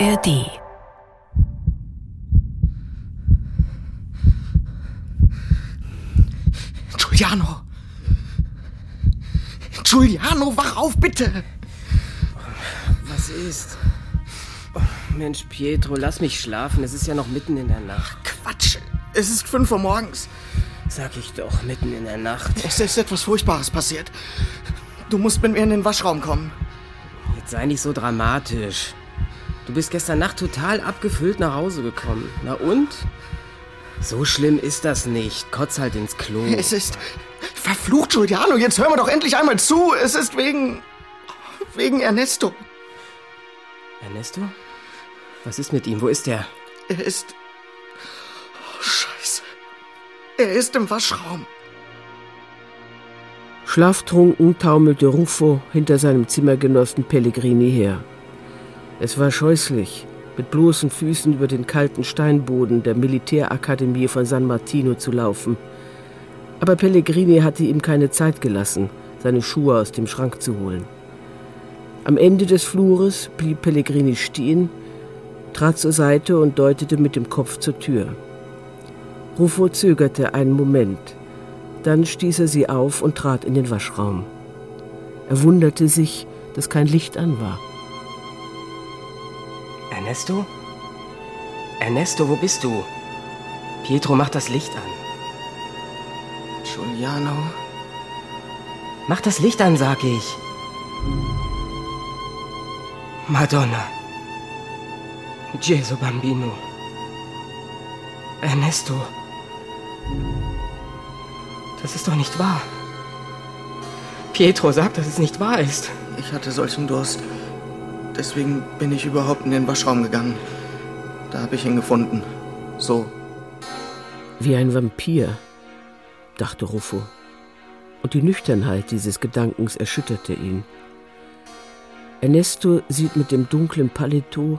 ARD. Giuliano! Giuliano, wach auf, bitte! Was ist? Oh, Mensch, Pietro, lass mich schlafen. Es ist ja noch mitten in der Nacht. Quatsch! Es ist fünf Uhr morgens. Sag ich doch, mitten in der Nacht. Es ist etwas Furchtbares passiert. Du musst mit mir in den Waschraum kommen. Jetzt sei nicht so dramatisch. Du bist gestern Nacht total abgefüllt nach Hause gekommen. Na und? So schlimm ist das nicht. Kotz halt ins Klo. Es ist. Verflucht, Giuliano, jetzt hör mir doch endlich einmal zu. Es ist wegen. wegen Ernesto. Ernesto? Was ist mit ihm? Wo ist er? Er ist. Oh, Scheiße. Er ist im Waschraum. Schlaftrunken taumelte Ruffo hinter seinem Zimmergenossen Pellegrini her. Es war scheußlich, mit bloßen Füßen über den kalten Steinboden der Militärakademie von San Martino zu laufen. Aber Pellegrini hatte ihm keine Zeit gelassen, seine Schuhe aus dem Schrank zu holen. Am Ende des Flures blieb Pellegrini stehen, trat zur Seite und deutete mit dem Kopf zur Tür. Ruffo zögerte einen Moment. Dann stieß er sie auf und trat in den Waschraum. Er wunderte sich, dass kein Licht an war. Ernesto? Ernesto, wo bist du? Pietro, mach das Licht an. Giuliano. Mach das Licht an, sag ich. Madonna. Gesù Bambino. Ernesto. Das ist doch nicht wahr. Pietro sagt, dass es nicht wahr ist. Ich hatte solchen Durst. Deswegen bin ich überhaupt in den Waschraum gegangen. Da habe ich ihn gefunden. So. Wie ein Vampir, dachte Ruffo. Und die Nüchternheit dieses Gedankens erschütterte ihn. Ernesto sieht mit dem dunklen Paletot,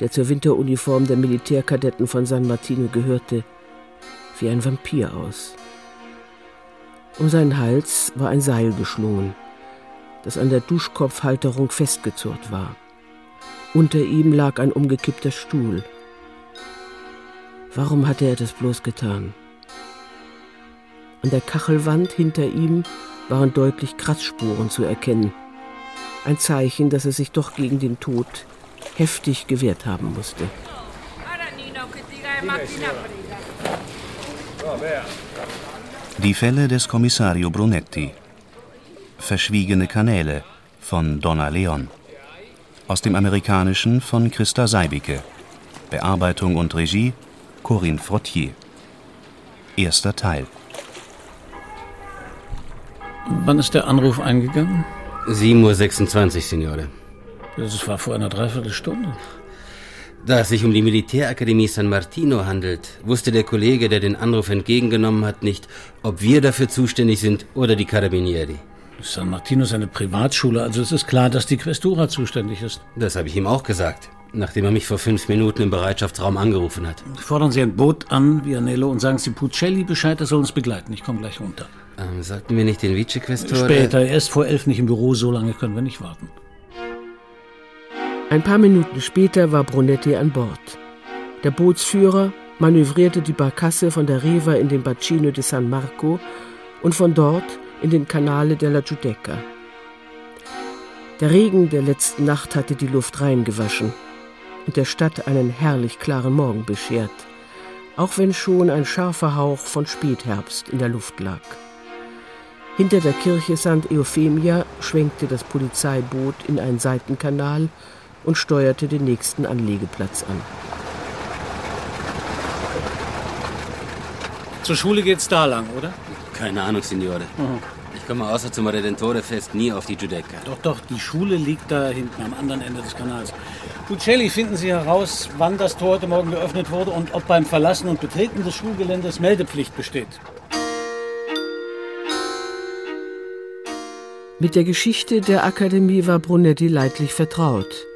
der zur Winteruniform der Militärkadetten von San Martino gehörte, wie ein Vampir aus. Um seinen Hals war ein Seil geschlungen, das an der Duschkopfhalterung festgezurrt war. Unter ihm lag ein umgekippter Stuhl. Warum hatte er das bloß getan? An der Kachelwand hinter ihm waren deutlich Kratzspuren zu erkennen. Ein Zeichen, dass er sich doch gegen den Tod heftig gewehrt haben musste. Die Fälle des Kommissario Brunetti. Verschwiegene Kanäle von Donna Leon. Aus dem Amerikanischen von Christa Seibicke. Bearbeitung und Regie Corinne Frottier. Erster Teil. Wann ist der Anruf eingegangen? 7.26 Uhr, Signore. Das war vor einer Dreiviertelstunde. Da es sich um die Militärakademie San Martino handelt, wusste der Kollege, der den Anruf entgegengenommen hat, nicht, ob wir dafür zuständig sind oder die Carabinieri. San Martino ist eine Privatschule, also es ist klar, dass die Questura zuständig ist. Das habe ich ihm auch gesagt, nachdem er mich vor fünf Minuten im Bereitschaftsraum angerufen hat. Fordern Sie ein Boot an, Vianello, und sagen Sie Puccelli Bescheid, er soll uns begleiten. Ich komme gleich runter. Ähm, sollten wir nicht den Vicequestore... Später, er ist vor elf nicht im Büro, so lange können wir nicht warten. Ein paar Minuten später war Brunetti an Bord. Der Bootsführer manövrierte die Barkasse von der Riva in den Bacino di San Marco und von dort in den Canale della Giudecca. Der Regen der letzten Nacht hatte die Luft reingewaschen und der Stadt einen herrlich klaren Morgen beschert, auch wenn schon ein scharfer Hauch von Spätherbst in der Luft lag. Hinter der Kirche St. Euphemia schwenkte das Polizeiboot in einen Seitenkanal und steuerte den nächsten Anlegeplatz an. Zur Schule geht's da lang, oder? Keine Ahnung, Signore. Mhm. Ich komme außer zum Redentore-Fest nie auf die Giudecca. Doch, doch, die Schule liegt da hinten am anderen Ende des Kanals. Puccelli, finden Sie heraus, wann das Tor heute Morgen geöffnet wurde und ob beim Verlassen und Betreten des Schulgeländes Meldepflicht besteht. Mit der Geschichte der Akademie war Brunetti leidlich vertraut.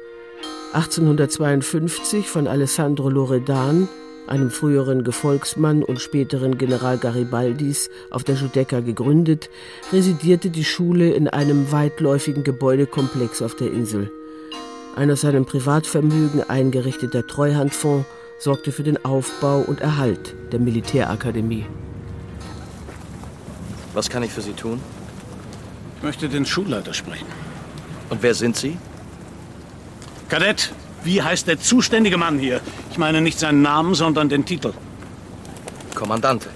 1852 von Alessandro Loredan, einem früheren Gefolgsmann und späteren General Garibaldis, auf der Giudecca gegründet, residierte die Schule in einem weitläufigen Gebäudekomplex auf der Insel. Ein aus seinem Privatvermögen eingerichteter Treuhandfonds sorgte für den Aufbau und Erhalt der Militärakademie. Was kann ich für Sie tun? Ich möchte den Schulleiter sprechen. Und wer sind Sie? Kadett, wie heißt der zuständige Mann hier? Ich meine nicht seinen Namen, sondern den Titel. Kommandante.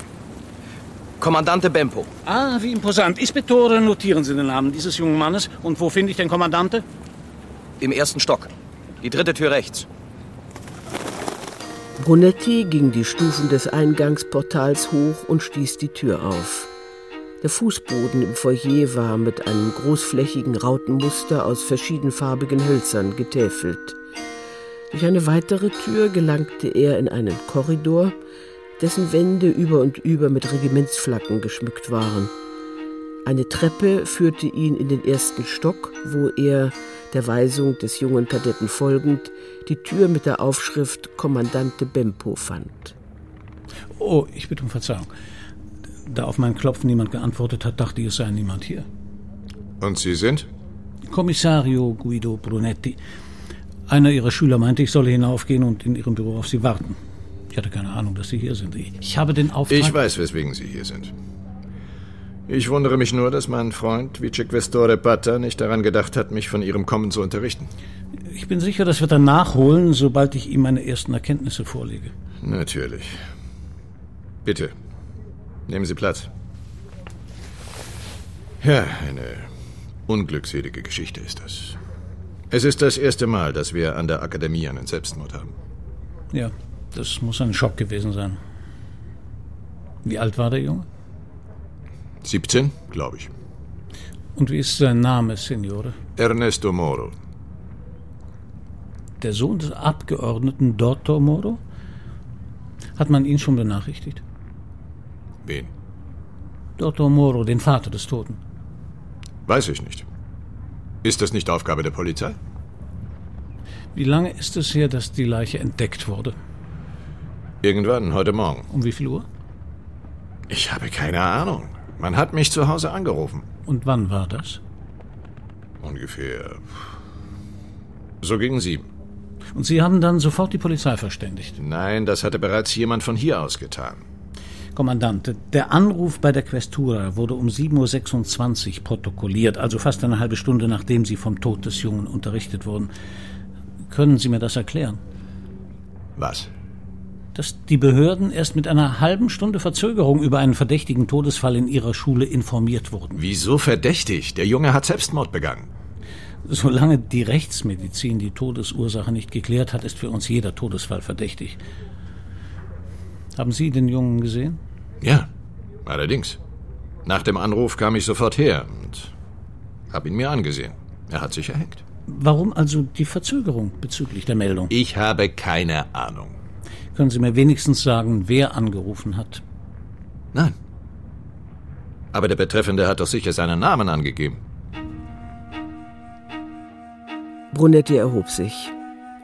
Kommandante Bempo. Ah, wie imposant. Ispettore, notieren Sie den Namen dieses jungen Mannes. Und wo finde ich den Kommandante? Im ersten Stock. Die dritte Tür rechts. Brunetti ging die Stufen des Eingangsportals hoch und stieß die Tür auf. Der Fußboden im Foyer war mit einem großflächigen Rautenmuster aus verschiedenfarbigen Hölzern getäfelt. Durch eine weitere Tür gelangte er in einen Korridor, dessen Wände über und über mit Regimentsflaggen geschmückt waren. Eine Treppe führte ihn in den ersten Stock, wo er, der Weisung des jungen Kadetten folgend, die Tür mit der Aufschrift Kommandante Bempo fand. Oh, ich bitte um Verzeihung. Da auf mein Klopfen niemand geantwortet hat, dachte ich, es sei niemand hier. Und Sie sind? Kommissario Guido Brunetti. Einer Ihrer Schüler meinte, ich solle hinaufgehen und in Ihrem Büro auf Sie warten. Ich hatte keine Ahnung, dass Sie hier sind. Ich habe den Auftrag... Ich weiß, weswegen Sie hier sind. Ich wundere mich nur, dass mein Freund Vicequestore Pata nicht daran gedacht hat, mich von Ihrem Kommen zu unterrichten. Ich bin sicher, das wird er nachholen, sobald ich ihm meine ersten Erkenntnisse vorlege. Natürlich. Bitte, nehmen Sie Platz. Ja, eine unglückselige Geschichte ist das. Es ist das erste Mal, dass wir an der Akademie einen Selbstmord haben. Ja, das muss ein Schock gewesen sein. Wie alt war der Junge? 17, glaube ich. Und wie ist sein Name, Signore? Ernesto Moro. Der Sohn des Abgeordneten Dottor Moro? Hat man ihn schon benachrichtigt? Wen? Dottor Moro, den Vater des Toten. Weiß ich nicht. Ist das nicht Aufgabe der Polizei? Wie lange ist es her, dass die Leiche entdeckt wurde? Irgendwann, heute Morgen. Um wie viel Uhr? Ich habe keine Ahnung. Man hat mich zu Hause angerufen. Und wann war das? Ungefähr. So gegen sieben. Und Sie haben dann sofort die Polizei verständigt? Nein, das hatte bereits jemand von hier aus getan. Kommandante, der Anruf bei der Questura wurde um 7.26 Uhr protokolliert, also fast eine halbe Stunde nachdem Sie vom Tod des Jungen unterrichtet wurden. Können Sie mir das erklären? Was? Dass die Behörden erst mit einer halben Stunde Verzögerung über einen verdächtigen Todesfall in Ihrer Schule informiert wurden. Wieso verdächtig? Der Junge hat Selbstmord begangen. Solange die Rechtsmedizin die Todesursache nicht geklärt hat, ist für uns jeder Todesfall verdächtig. Haben Sie den Jungen gesehen? Ja, allerdings. Nach dem Anruf kam ich sofort her und habe ihn mir angesehen. Er hat sich erhängt. Warum also die Verzögerung bezüglich der Meldung? Ich habe keine Ahnung. Können Sie mir wenigstens sagen, wer angerufen hat? Nein. Aber der Betreffende hat doch sicher seinen Namen angegeben. Brunetti erhob sich.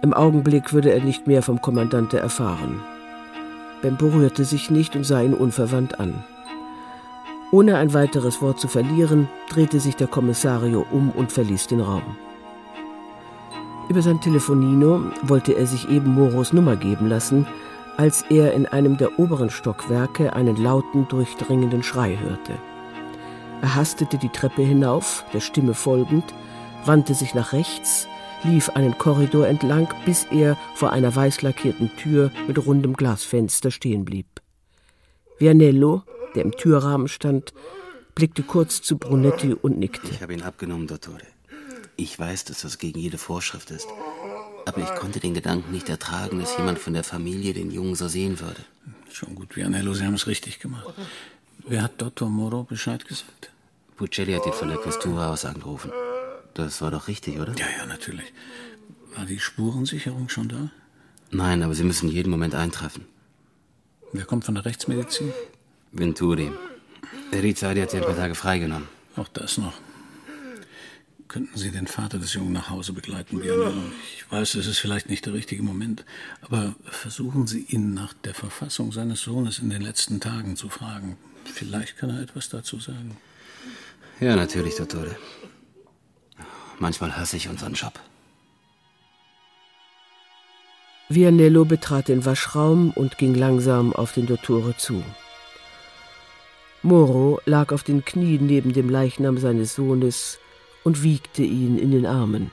Im Augenblick würde er nicht mehr vom Kommandante erfahren. Bempo rührte sich nicht und sah ihn unverwandt an. Ohne ein weiteres Wort zu verlieren, drehte sich der Kommissario um und verließ den Raum. Über sein Telefonino wollte er sich eben Moros Nummer geben lassen, als er in einem der oberen Stockwerke einen lauten, durchdringenden Schrei hörte. Er hastete die Treppe hinauf, der Stimme folgend, wandte sich nach rechts, lief einen Korridor entlang, bis er vor einer weiß lackierten Tür mit rundem Glasfenster stehen blieb. Vianello, der im Türrahmen stand, blickte kurz zu Brunetti und nickte. Ich habe ihn abgenommen, Dottore. Ich weiß, dass das gegen jede Vorschrift ist. Aber ich konnte den Gedanken nicht ertragen, dass jemand von der Familie den Jungen so sehen würde. Schon gut, Vianello, Sie haben es richtig gemacht. Wer hat Dottor Moro Bescheid gesagt? Puccelli hat ihn von der Questura aus angerufen. Das war doch richtig, oder? Ja, ja, natürlich. War die Spurensicherung schon da? Nein, aber Sie müssen jeden Moment eintreffen. Wer kommt von der Rechtsmedizin? Venturi. Rizardi hat sie ein paar Tage freigenommen. Auch das noch. Könnten Sie den Vater des Jungen nach Hause begleiten, Vianello? Ich weiß, es ist vielleicht nicht der richtige Moment, aber versuchen Sie ihn nach der Verfassung seines Sohnes in den letzten Tagen zu fragen. Vielleicht kann er etwas dazu sagen. Ja, natürlich, Dottore. Manchmal hasse ich unseren Job. Vianello betrat den Waschraum und ging langsam auf den Dottore zu. Moro lag auf den Knien neben dem Leichnam seines Sohnes und wiegte ihn in den Armen.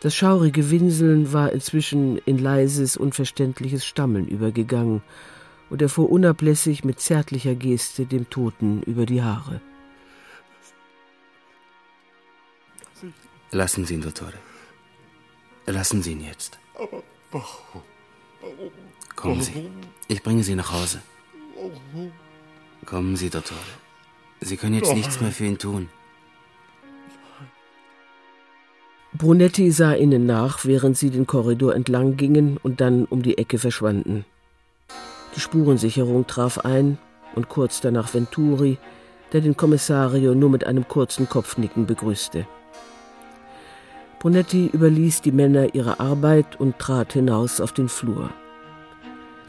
Das schaurige Winseln war inzwischen in leises, unverständliches Stammeln übergegangen, und er fuhr unablässig mit zärtlicher Geste dem Toten über die Haare. Lassen Sie ihn, Dottore. Lassen Sie ihn jetzt. Kommen Sie. Ich bringe Sie nach Hause. Kommen Sie, Dottore. Sie können jetzt nichts mehr für ihn tun. Brunetti sah ihnen nach, während sie den Korridor entlang gingen und dann um die Ecke verschwanden. Die Spurensicherung traf ein und kurz danach Venturi, der den Kommissario nur mit einem kurzen Kopfnicken begrüßte. Brunetti überließ die Männer ihre Arbeit und trat hinaus auf den Flur.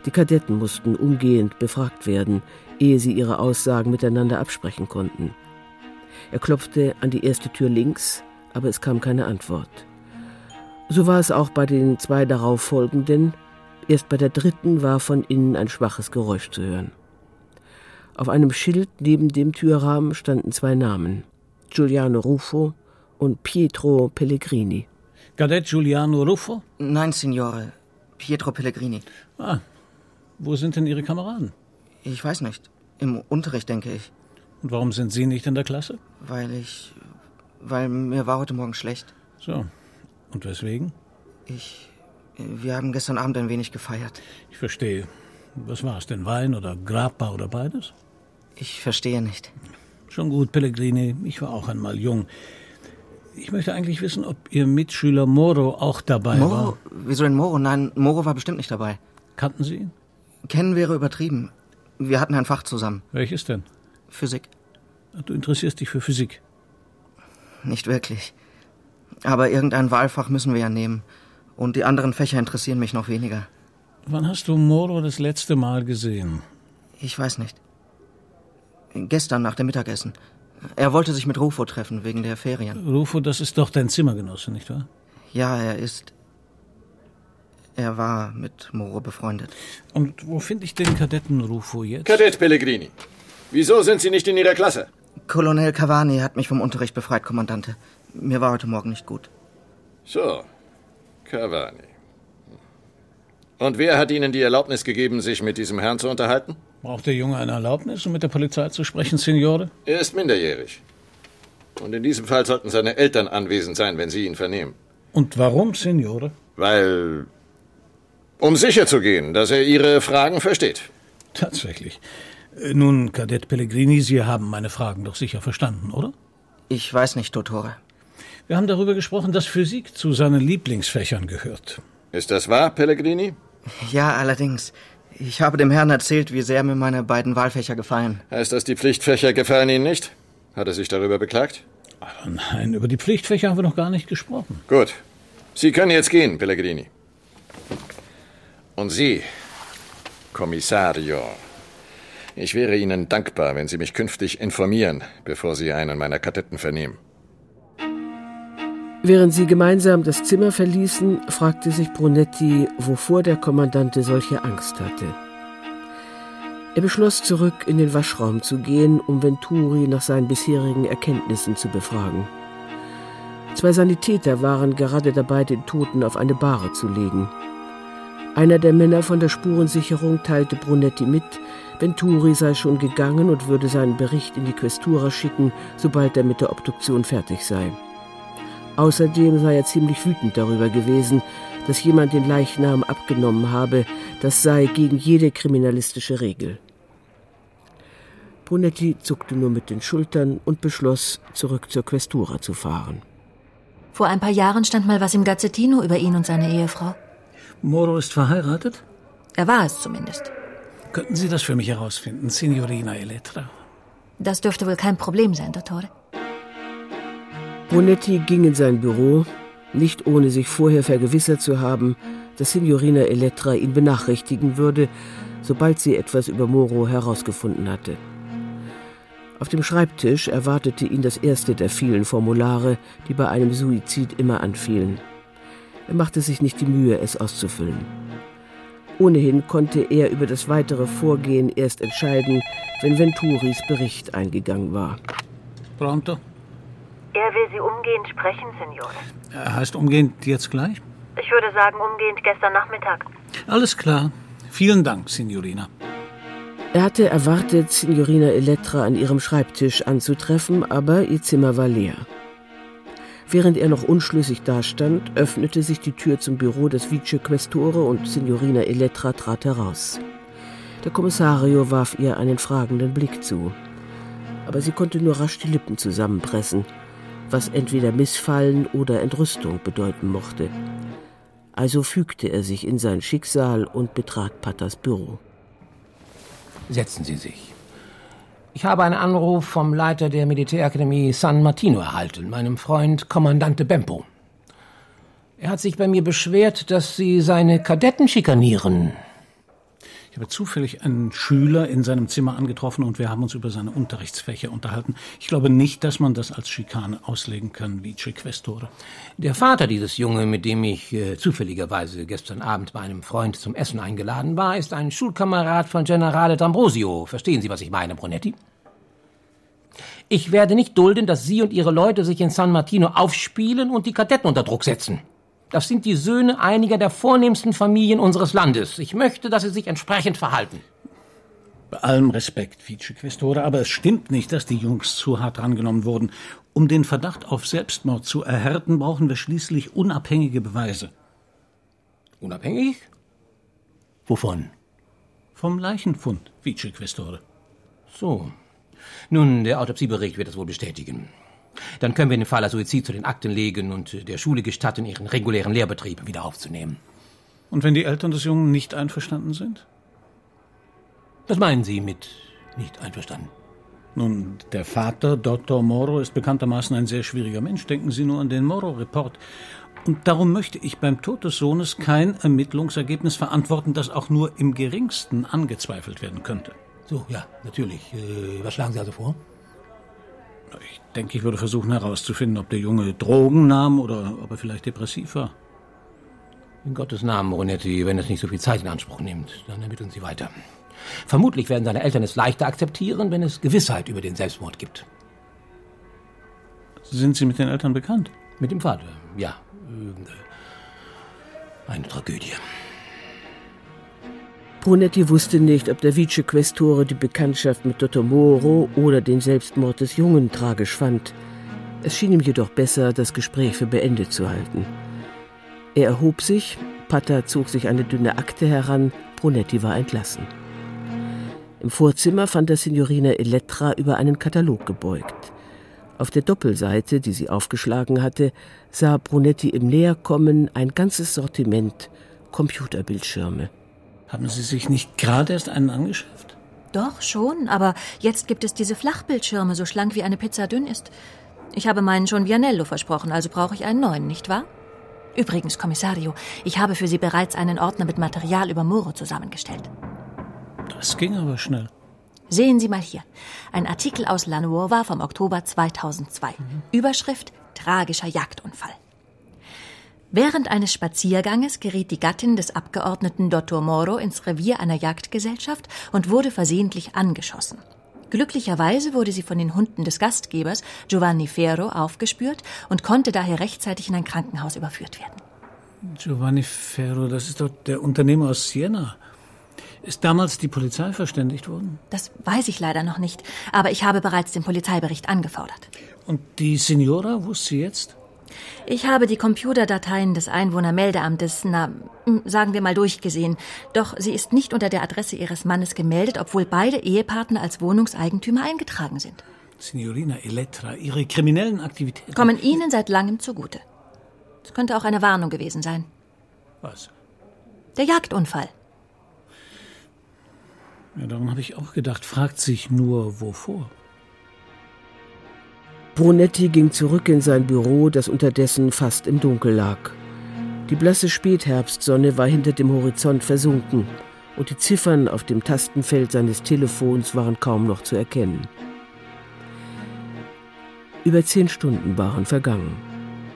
Die Kadetten mussten umgehend befragt werden, ehe sie ihre Aussagen miteinander absprechen konnten. Er klopfte an die erste Tür links, aber es kam keine Antwort. So war es auch bei den zwei darauf folgenden. Erst bei der dritten war von innen ein schwaches Geräusch zu hören. Auf einem Schild neben dem Türrahmen standen zwei Namen: Giuliano Ruffo und Pietro Pellegrini. Kadett Giuliano Ruffo? Nein, Signore. Pietro Pellegrini. Ah, wo sind denn Ihre Kameraden? Ich weiß nicht. Im Unterricht, denke ich. Und warum sind Sie nicht in der Klasse? Weil ich. Weil mir war heute Morgen schlecht. So. Und weswegen? Ich. Wir haben gestern Abend ein wenig gefeiert. Ich verstehe. Was war es denn? Wein oder Grappa oder beides? Ich verstehe nicht. Schon gut, Pellegrini. Ich war auch einmal jung. Ich möchte eigentlich wissen, ob Ihr Mitschüler Moro auch dabei Moro? war. Wieso denn Moro? Nein, Moro war bestimmt nicht dabei. Kannten Sie ihn? Kennen wäre übertrieben. Wir hatten ein Fach zusammen. Welches denn? Physik. Du interessierst dich für Physik. Nicht wirklich. Aber irgendein Wahlfach müssen wir ja nehmen. Und die anderen Fächer interessieren mich noch weniger. Wann hast du Moro das letzte Mal gesehen? Ich weiß nicht. Gestern nach dem Mittagessen. Er wollte sich mit Rufo treffen, wegen der Ferien. Rufo, das ist doch dein Zimmergenosse, nicht wahr? Ja, er ist. Er war mit Moro befreundet. Und wo finde ich den Kadetten Rufo jetzt? Kadett Pellegrini. Wieso sind Sie nicht in Ihrer Klasse? Colonel Cavani hat mich vom Unterricht befreit, Kommandante. Mir war heute Morgen nicht gut. So, Cavani. Und wer hat Ihnen die Erlaubnis gegeben, sich mit diesem Herrn zu unterhalten? Braucht der Junge eine Erlaubnis, um mit der Polizei zu sprechen, Signore? Er ist minderjährig. Und in diesem Fall sollten seine Eltern anwesend sein, wenn Sie ihn vernehmen. Und warum, Signore? Weil. Um sicherzugehen, dass er Ihre Fragen versteht. Tatsächlich. Äh, Nun, Kadett Pellegrini, Sie haben meine Fragen doch sicher verstanden, oder? Ich weiß nicht, Dottore. Wir haben darüber gesprochen, dass Physik zu seinen Lieblingsfächern gehört. Ist das wahr, Pellegrini? Ja, allerdings. Ich habe dem Herrn erzählt, wie sehr mir meine beiden Wahlfächer gefallen. Heißt das, die Pflichtfächer gefallen Ihnen nicht? Hat er sich darüber beklagt? Aber nein, über die Pflichtfächer haben wir noch gar nicht gesprochen. Gut. Sie können jetzt gehen, Pellegrini. Und Sie, Kommissario. Ich wäre Ihnen dankbar, wenn Sie mich künftig informieren, bevor Sie einen meiner Kadetten vernehmen. Während sie gemeinsam das Zimmer verließen, fragte sich Brunetti, wovor der Kommandante solche Angst hatte. Er beschloss, zurück in den Waschraum zu gehen, um Venturi nach seinen bisherigen Erkenntnissen zu befragen. Zwei Sanitäter waren gerade dabei, den Toten auf eine Bahre zu legen. Einer der Männer von der Spurensicherung teilte Brunetti mit, Venturi sei schon gegangen und würde seinen Bericht in die Questura schicken, sobald er mit der Obduktion fertig sei. Außerdem sei er ziemlich wütend darüber gewesen, dass jemand den Leichnam abgenommen habe, das sei gegen jede kriminalistische Regel. Brunetti zuckte nur mit den Schultern und beschloss, zurück zur Questura zu fahren. Vor ein paar Jahren stand mal was im Gazzettino über ihn und seine Ehefrau. Moro ist verheiratet? Er war es zumindest. Könnten Sie das für mich herausfinden, Signorina Elettra? Das dürfte wohl kein Problem sein, Dottore. Brunetti ging in sein Büro, nicht ohne sich vorher vergewissert zu haben, dass Signorina Elettra ihn benachrichtigen würde, sobald sie etwas über Moro herausgefunden hatte. Auf dem Schreibtisch erwartete ihn das erste der vielen Formulare, die bei einem Suizid immer anfielen. Er machte sich nicht die Mühe, es auszufüllen. Ohnehin konnte er über das weitere Vorgehen erst entscheiden, wenn Venturis Bericht eingegangen war. Pronto? Er will Sie umgehend sprechen, Signore. Er heißt umgehend jetzt gleich? Ich würde sagen, umgehend gestern Nachmittag. Alles klar. Vielen Dank, Signorina. Er hatte erwartet, Signorina Elettra an ihrem Schreibtisch anzutreffen, aber ihr Zimmer war leer. Während er noch unschlüssig dastand, öffnete sich die Tür zum Büro des Vice Questore und Signorina Elettra trat heraus. Der Kommissario warf ihr einen fragenden Blick zu. Aber sie konnte nur rasch die Lippen zusammenpressen, was entweder Missfallen oder Entrüstung bedeuten mochte. Also fügte er sich in sein Schicksal und betrat Patters Büro. Setzen Sie sich. Ich habe einen Anruf vom Leiter der Militärakademie San Martino erhalten, meinem Freund Kommandante Bempo. Er hat sich bei mir beschwert, dass Sie seine Kadetten schikanieren. Ich habe zufällig einen Schüler in seinem Zimmer angetroffen und wir haben uns über seine Unterrichtsfächer unterhalten. Ich glaube nicht, dass man das als Schikane auslegen kann, wie Questore. Der Vater dieses Jungen, mit dem ich äh, zufälligerweise gestern Abend bei einem Freund zum Essen eingeladen war, ist ein Schulkamerad von Generale D'Ambrosio. Verstehen Sie, was ich meine, Brunetti? Ich werde nicht dulden, dass Sie und Ihre Leute sich in San Martino aufspielen und die Kadetten unter Druck setzen. Das sind die Söhne einiger der vornehmsten Familien unseres Landes. Ich möchte, dass Sie sich entsprechend verhalten. Bei allem Respekt, Vicequestore, aber es stimmt nicht, dass die Jungs zu hart drangenommen wurden. Um den Verdacht auf Selbstmord zu erhärten, brauchen wir schließlich unabhängige Beweise. Unabhängig? Wovon? Vom Leichenfund, Vicequestore. So, nun, der Autopsiebericht wird das wohl bestätigen. Dann können wir den Fall als Suizid zu den Akten legen und der Schule gestatten, ihren regulären Lehrbetrieb wieder aufzunehmen. Und wenn die Eltern des Jungen nicht einverstanden sind? Was meinen Sie mit nicht einverstanden? Nun, der Vater, Dr. Moro, ist bekanntermaßen ein sehr schwieriger Mensch. Denken Sie nur an den Moro-Report. Und darum möchte ich beim Tod des Sohnes kein Ermittlungsergebnis verantworten, das auch nur im geringsten angezweifelt werden könnte. So, ja, natürlich. Äh, was schlagen Sie also vor? Ich denke, ich würde versuchen herauszufinden, ob der Junge Drogen nahm oder ob er vielleicht depressiv war. In Gottes Namen, Ronetti, wenn es nicht so viel Zeit in Anspruch nimmt, dann ermitteln Sie weiter. Vermutlich werden seine Eltern es leichter akzeptieren, wenn es Gewissheit über den Selbstmord gibt. Sind Sie mit den Eltern bekannt? Mit dem Vater, ja. Eine Tragödie. Brunetti wusste nicht, ob der Vice-Questore die Bekanntschaft mit Dottor Moro oder den Selbstmord des Jungen tragisch fand. Es schien ihm jedoch besser, das Gespräch für beendet zu halten. Er erhob sich, Patta zog sich eine dünne Akte heran, Brunetti war entlassen. Im Vorzimmer fand er Signorina Elettra über einen Katalog gebeugt. Auf der Doppelseite, die sie aufgeschlagen hatte, sah Brunetti im Näherkommen ein ganzes Sortiment Computerbildschirme. Haben Sie sich nicht gerade erst einen angeschafft? Doch, schon, aber jetzt gibt es diese Flachbildschirme, so schlank wie eine Pizza dünn ist. Ich habe meinen schon Vianello versprochen, also brauche ich einen neuen, nicht wahr? Übrigens, Kommissario, ich habe für Sie bereits einen Ordner mit Material über Moro zusammengestellt. Das ging aber schnell. Sehen Sie mal hier. Ein Artikel aus La Nuova vom Oktober 2002. Mhm. Überschrift Tragischer Jagdunfall. Während eines Spazierganges geriet die Gattin des Abgeordneten Dottor Moro ins Revier einer Jagdgesellschaft und wurde versehentlich angeschossen. Glücklicherweise wurde sie von den Hunden des Gastgebers Giovanni Ferro aufgespürt und konnte daher rechtzeitig in ein Krankenhaus überführt werden. Giovanni Ferro, das ist doch der Unternehmer aus Siena. Ist damals die Polizei verständigt worden? Das weiß ich leider noch nicht, aber ich habe bereits den Polizeibericht angefordert. Und die Signora wusste sie jetzt? Ich habe die Computerdateien des Einwohnermeldeamtes, na, sagen wir mal durchgesehen. Doch sie ist nicht unter der Adresse ihres Mannes gemeldet, obwohl beide Ehepartner als Wohnungseigentümer eingetragen sind. Signorina Elettra, Ihre kriminellen Aktivitäten kommen Ihnen seit langem zugute. Es könnte auch eine Warnung gewesen sein. Was? Der Jagdunfall. Ja, daran habe ich auch gedacht. Fragt sich nur, wovor? Brunetti ging zurück in sein Büro, das unterdessen fast im Dunkel lag. Die blasse Spätherbstsonne war hinter dem Horizont versunken und die Ziffern auf dem Tastenfeld seines Telefons waren kaum noch zu erkennen. Über zehn Stunden waren vergangen.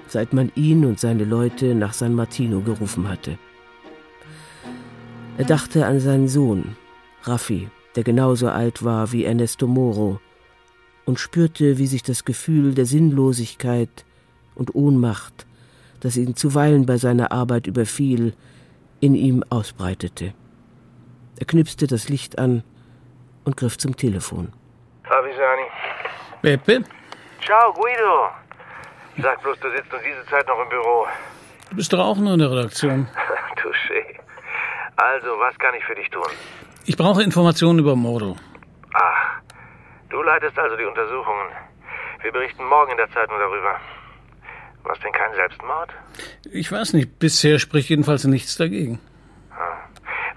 seit man ihn und seine Leute nach San Martino gerufen hatte. Er dachte an seinen Sohn, Raffi, der genauso alt war wie Ernesto Moro, und spürte, wie sich das Gefühl der Sinnlosigkeit und Ohnmacht, das ihn zuweilen bei seiner Arbeit überfiel, in ihm ausbreitete. Er knipste das Licht an und griff zum Telefon. Favisani. Beppe? Ciao, Guido. Sag bloß, du sitzt um diese Zeit noch im Büro. Du bist doch auch nur in der Redaktion. Touché. Also, was kann ich für dich tun? Ich brauche Informationen über Moro. Ach, du leitest also die Untersuchungen. Wir berichten morgen in der Zeitung darüber. Was denn kein Selbstmord? Ich weiß nicht, bisher spricht jedenfalls nichts dagegen.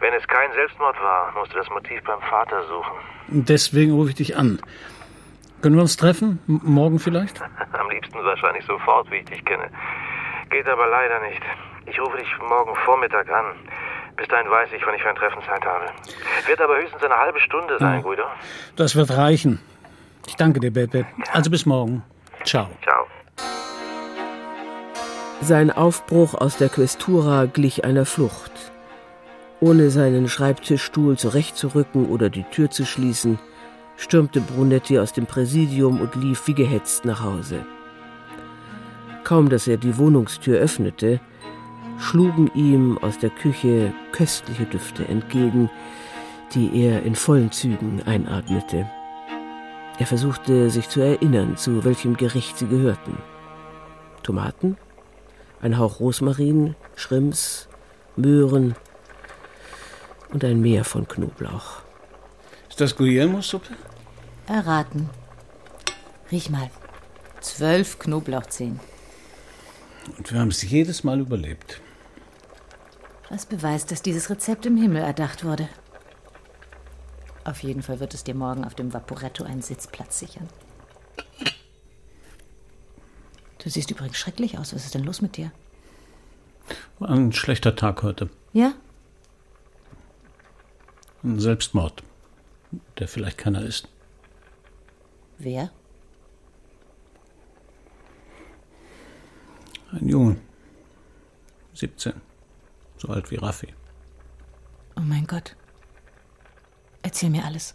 Wenn es kein Selbstmord war, musst du das Motiv beim Vater suchen. Deswegen rufe ich dich an. Können wir uns treffen? M morgen vielleicht? Am liebsten wahrscheinlich sofort, wie ich dich kenne. Geht aber leider nicht. Ich rufe dich morgen Vormittag an. Bis dahin weiß ich, wann ich für ein Treffen Zeit habe. Wird aber höchstens eine halbe Stunde sein, Ja. Guido. Das wird reichen. Ich danke dir, Beppe. Also bis morgen. Ciao. Ciao. Sein Aufbruch aus der Questura glich einer Flucht. Ohne seinen Schreibtischstuhl zurechtzurücken oder die Tür zu schließen, stürmte Brunetti aus dem Präsidium und lief wie gehetzt nach Hause. Kaum dass er die Wohnungstür öffnete, schlugen ihm aus der Küche köstliche Düfte entgegen, die er in vollen Zügen einatmete. Er versuchte sich zu erinnern, zu welchem Gericht sie gehörten. Tomaten, ein Hauch Rosmarin, Schrimps, Möhren und ein Meer von Knoblauch. Ist das Guillermo-Suppe? Erraten. Riech mal. Zwölf Knoblauchzehen. Und wir haben es jedes Mal überlebt. Das beweist, dass dieses Rezept im Himmel erdacht wurde. Auf jeden Fall wird es dir morgen auf dem Vaporetto einen Sitzplatz sichern. Du siehst übrigens schrecklich aus. Was ist denn los mit dir? War ein schlechter Tag heute. Ja? Ein Selbstmord, der vielleicht keiner ist. Wer? Ein Junge. 17. So alt wie Raffi. Oh mein Gott. Erzähl mir alles.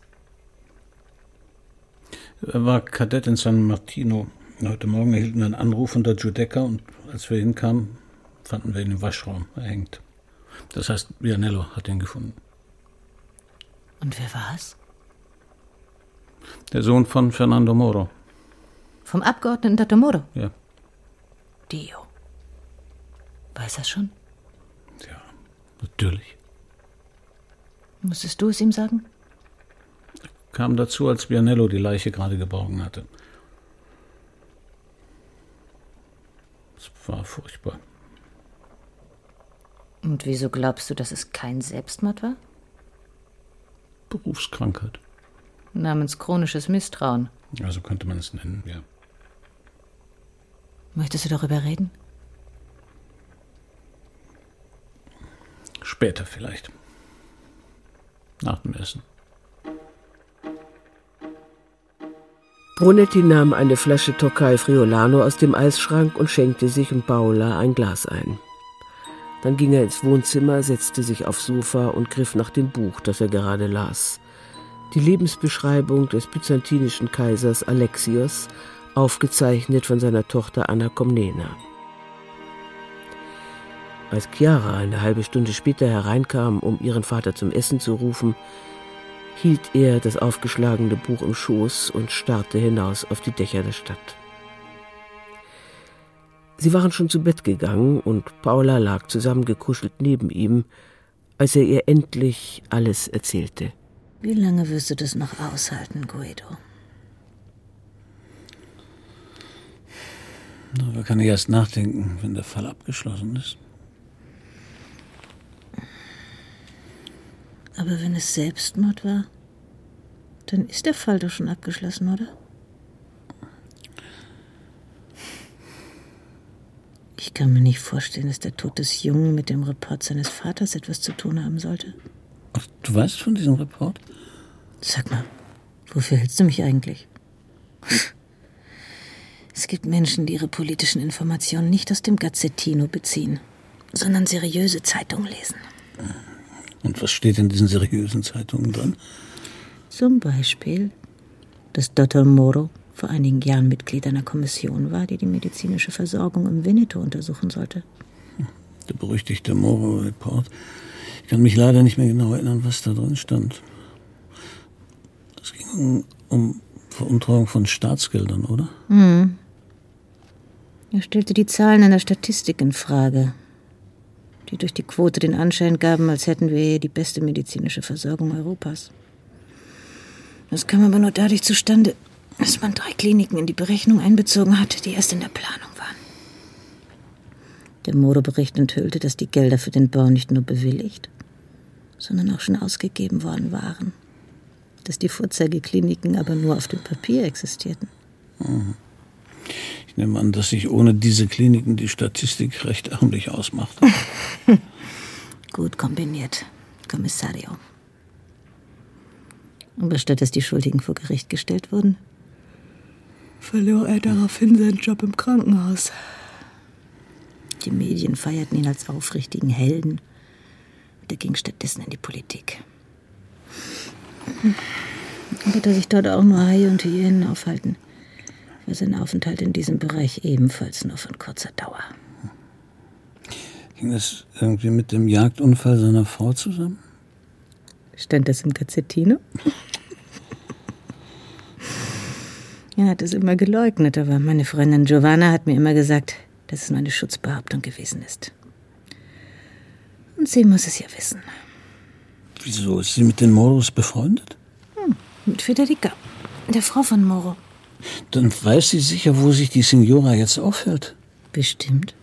Er war Kadett in San Martino. Heute Morgen erhielten wir einen Anruf von der Giudecca und als wir hinkamen, fanden wir ihn im Waschraum erhängt. Das heißt, Vianello hat ihn gefunden. Und wer war es? Der Sohn von Fernando Moro. Vom Abgeordneten Tatomoro? Ja. Dio. Weiß er schon? Natürlich. Musstest du es ihm sagen? Kam dazu, als Vianello die Leiche gerade geborgen hatte. Es war furchtbar. Und wieso glaubst du, dass es kein Selbstmord war? Berufskrankheit. Namens chronisches Misstrauen. Also könnte man es nennen, ja. Möchtest du darüber reden? Später vielleicht. Nach dem Essen. Brunetti nahm eine Flasche Tokai Friolano aus dem Eisschrank und schenkte sich und Paola ein Glas ein. Dann ging er ins Wohnzimmer, setzte sich aufs Sofa und griff nach dem Buch, das er gerade las. Die Lebensbeschreibung des byzantinischen Kaisers Alexios, aufgezeichnet von seiner Tochter Anna Komnena. Als Chiara eine halbe Stunde später hereinkam, um ihren Vater zum Essen zu rufen, hielt er das aufgeschlagene Buch im Schoß und starrte hinaus auf die Dächer der Stadt. Sie waren schon zu Bett gegangen und Paula lag zusammengekuschelt neben ihm, als er ihr endlich alles erzählte. Wie lange wirst du das noch aushalten, Guido? Darüber kann ich erst nachdenken, wenn der Fall abgeschlossen ist. Aber wenn es Selbstmord war, dann ist der Fall doch schon abgeschlossen, oder? Ich kann mir nicht vorstellen, dass der Tod des Jungen mit dem Report seines Vaters etwas zu tun haben sollte. Ach, du weißt von diesem Report? Sag mal, wofür hältst du mich eigentlich? Es gibt Menschen, die ihre politischen Informationen nicht aus dem Gazzettino beziehen, sondern seriöse Zeitungen lesen. Und was steht in diesen seriösen Zeitungen drin? Zum Beispiel, dass Dr. Moro vor einigen Jahren Mitglied einer Kommission war, die die medizinische Versorgung im Veneto untersuchen sollte. Der berüchtigte Moro-Report. Ich kann mich leider nicht mehr genau erinnern, was da drin stand. Es ging um, Veruntreuung von Staatsgeldern, oder? Hm. Er stellte die Zahlen einer Statistik in Frage, die durch die Quote den Anschein gaben, als hätten wir hier die beste medizinische Versorgung Europas. Das kam aber nur dadurch zustande, dass man drei Kliniken in die Berechnung einbezogen hat, die erst in der Planung waren. Der Modebericht enthüllte, dass die Gelder für den Bau nicht nur bewilligt, sondern auch schon ausgegeben worden waren. Dass die Vorzeigekliniken aber nur auf dem Papier existierten. Mhm. Ich nehme an, dass sich ohne diese Kliniken die Statistik recht ärmlich ausmacht. Gut kombiniert, Kommissario. Aber statt dass die Schuldigen vor Gericht gestellt wurden, verlor er daraufhin seinen Job im Krankenhaus. Die Medien feierten ihn als aufrichtigen Helden. Und er ging stattdessen in die Politik. Aber da sich dort auch nur Haie und Hyänen aufhalten, war sein Aufenthalt in diesem Bereich ebenfalls nur von kurzer Dauer. Ging das irgendwie mit dem Jagdunfall seiner Frau zusammen? Stand das im Gazzettino? er hat es immer geleugnet, aber meine Freundin Giovanna hat mir immer gesagt, dass es nur eine Schutzbehauptung gewesen ist. Und sie muss es ja wissen. Wieso? Ist sie mit den Moros befreundet? Hm, mit Federica, der Frau von Moro. Dann weiß sie sicher, wo sich die Signora jetzt aufhält. Bestimmt.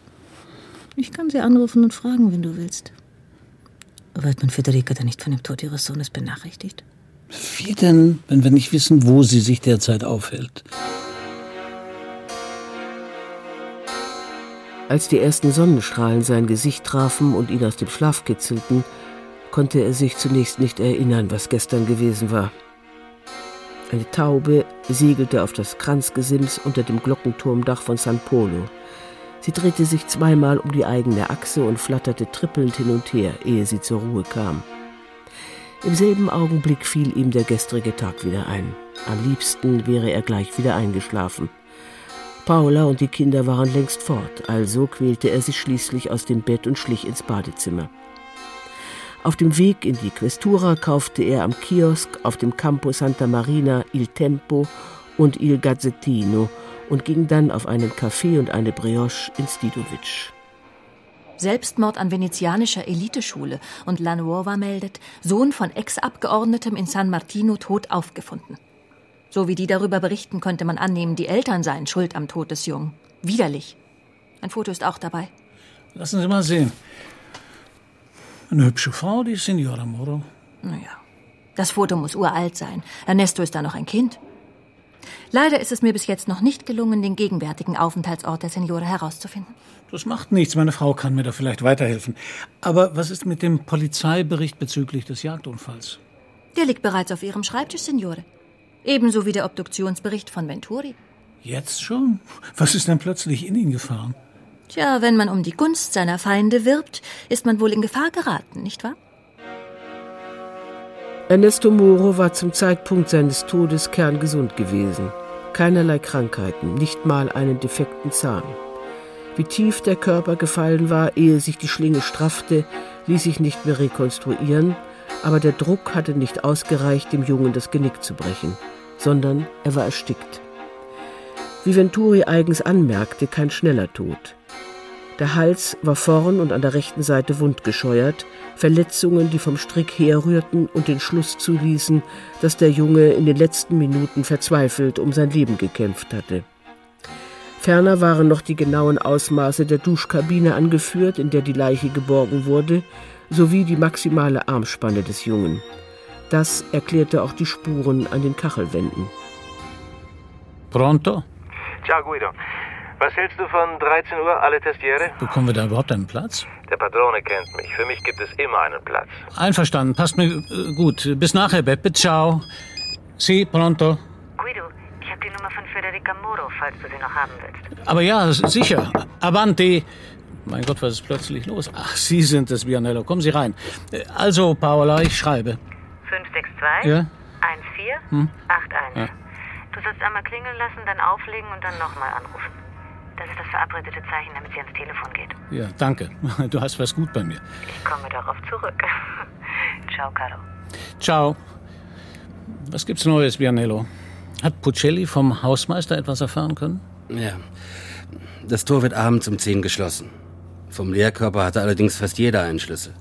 Ich kann sie anrufen und fragen, wenn du willst. Aber hat man Federica dann nicht von dem Tod ihres Sohnes benachrichtigt? Wie denn, wenn wir nicht wissen, wo sie sich derzeit aufhält? Als die ersten Sonnenstrahlen sein Gesicht trafen und ihn aus dem Schlaf kitzelten, konnte er sich zunächst nicht erinnern, was gestern gewesen war. Eine Taube segelte auf das Kranzgesims unter dem Glockenturmdach von San Polo. Sie drehte sich zweimal um die eigene Achse und flatterte trippelnd hin und her, ehe sie zur Ruhe kam. Im selben Augenblick fiel ihm der gestrige Tag wieder ein. Am liebsten wäre er gleich wieder eingeschlafen. Paula und die Kinder waren längst fort, also quälte er sich schließlich aus dem Bett und schlich ins Badezimmer. Auf dem Weg in die Questura kaufte er am Kiosk auf dem Campo Santa Marina Il Tempo und Il Gazzettino und ging dann auf einen Kaffee und eine Brioche in Stidovic. Selbstmord an venezianischer Eliteschule und La Nuova meldet, Sohn von Ex-Abgeordnetem in San Martino tot aufgefunden. So wie die darüber berichten, könnte man annehmen, die Eltern seien schuld am Tod des Jungen. Widerlich. Ein Foto ist auch dabei. Lassen Sie mal sehen. Eine hübsche Frau, die Signora Moro. Naja, das Foto muss uralt sein. Ernesto ist da noch ein Kind. Leider ist es mir bis jetzt noch nicht gelungen, den gegenwärtigen Aufenthaltsort der Signora herauszufinden. Das macht nichts, meine Frau kann mir da vielleicht weiterhelfen. Aber was ist mit dem Polizeibericht bezüglich des Jagdunfalls? Der liegt bereits auf Ihrem Schreibtisch, Signore. Ebenso wie der Obduktionsbericht von Venturi. Jetzt schon? Was ist denn plötzlich in ihn gefahren? Tja, wenn man um die Gunst seiner Feinde wirbt, ist man wohl in Gefahr geraten, nicht wahr? Ernesto Moro war zum Zeitpunkt seines Todes kerngesund gewesen. Keinerlei Krankheiten, nicht mal einen defekten Zahn. Wie tief der Körper gefallen war, ehe sich die Schlinge straffte, ließ sich nicht mehr rekonstruieren, aber der Druck hatte nicht ausgereicht, dem Jungen das Genick zu brechen, sondern er war erstickt. Wie Venturi eigens anmerkte, kein schneller Tod. Der Hals war vorn und an der rechten Seite wundgescheuert, Verletzungen, die vom Strick herrührten und den Schluss zuließen, dass der Junge in den letzten Minuten verzweifelt um sein Leben gekämpft hatte. Ferner waren noch die genauen Ausmaße der Duschkabine angeführt, in der die Leiche geborgen wurde, sowie die maximale Armspanne des Jungen. Das erklärte auch die Spuren an den Kachelwänden. Pronto? Ciao Guido. Was hältst du von 13 Uhr alle Testiere? Bekommen wir da überhaupt einen Platz? Der Padrone kennt mich. Für mich gibt es immer einen Platz. Einverstanden, passt mir äh, gut. Bis nachher, Beppe. Ciao. Si, pronto. Guido, ich habe die Nummer Nummer von Federica Moro, falls du sie noch haben willst. Aber ja, sicher. Avanti. Mein Gott, was ist plötzlich los? Ach, Sie sind es, Bianello. Kommen Sie rein. Also, Paola, ich schreibe. 562 Ja? 14 Hm? 81. Ja. Du sollst einmal klingeln lassen, dann auflegen und dann nochmal anrufen. Das ist das verabredete Zeichen, damit sie ans Telefon geht. Ja, danke. Du hast was gut bei mir. Ich komme darauf zurück. Ciao, Caro. Ciao. Was gibt's Neues, Bianello? Hat Puccelli vom Hausmeister etwas erfahren können? Ja. Das Tor wird abends um 10 geschlossen. Vom Lehrkörper hatte allerdings fast jeder einen Schlüssel.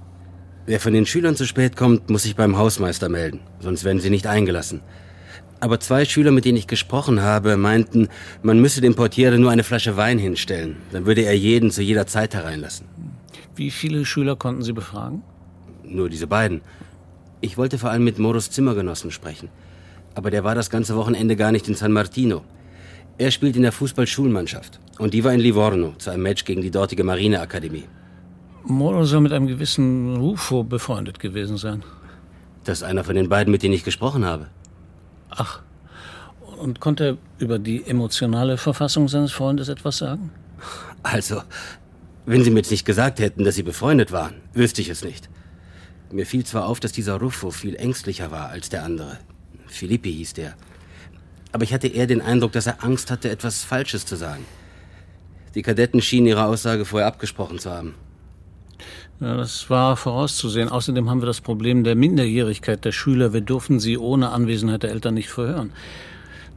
Wer von den Schülern zu spät kommt, muss sich beim Hausmeister melden, sonst werden sie nicht eingelassen. Aber zwei Schüler, mit denen ich gesprochen habe, meinten, man müsse dem Portiere nur eine Flasche Wein hinstellen. Dann würde er jeden zu jeder Zeit hereinlassen. Wie viele Schüler konnten Sie befragen? Nur diese beiden. Ich wollte vor allem mit Moros Zimmergenossen sprechen. Aber der war das ganze Wochenende gar nicht in San Martino. Er spielt in der Fußballschulmannschaft. Und die war in Livorno zu einem Match gegen die dortige Marineakademie. Moro soll mit einem gewissen Rufo befreundet gewesen sein. Das ist einer von den beiden, mit denen ich gesprochen habe. Ach. Und konnte er über die emotionale Verfassung seines Freundes etwas sagen? Also, wenn Sie mir jetzt nicht gesagt hätten, dass Sie befreundet waren, wüsste ich es nicht. Mir fiel zwar auf, dass dieser Ruffo viel ängstlicher war als der andere. Filippi hieß der. Aber ich hatte eher den Eindruck, dass er Angst hatte, etwas Falsches zu sagen. Die Kadetten schienen ihre Aussage vorher abgesprochen zu haben. Ja, das war vorauszusehen. Außerdem haben wir das Problem der Minderjährigkeit der Schüler. Wir dürfen sie ohne Anwesenheit der Eltern nicht verhören.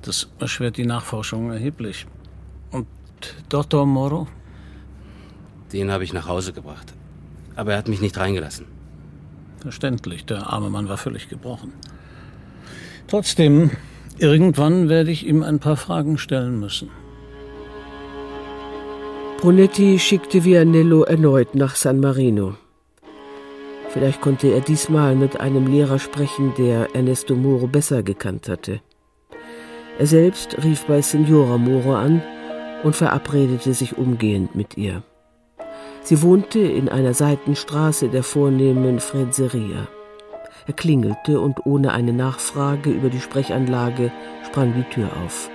Das erschwert die Nachforschung erheblich. Und Dr. Moro? Den habe ich nach Hause gebracht. Aber er hat mich nicht reingelassen. Verständlich, der arme Mann war völlig gebrochen. Trotzdem, irgendwann werde ich ihm ein paar Fragen stellen müssen. Brunetti schickte Vianello erneut nach San Marino. Vielleicht konnte er diesmal mit einem Lehrer sprechen, der Ernesto Moro besser gekannt hatte. Er selbst rief bei Signora Moro an und verabredete sich umgehend mit ihr. Sie wohnte in einer Seitenstraße der vornehmen Frezzeria. Er klingelte und ohne eine Nachfrage über die Sprechanlage sprang die Tür auf.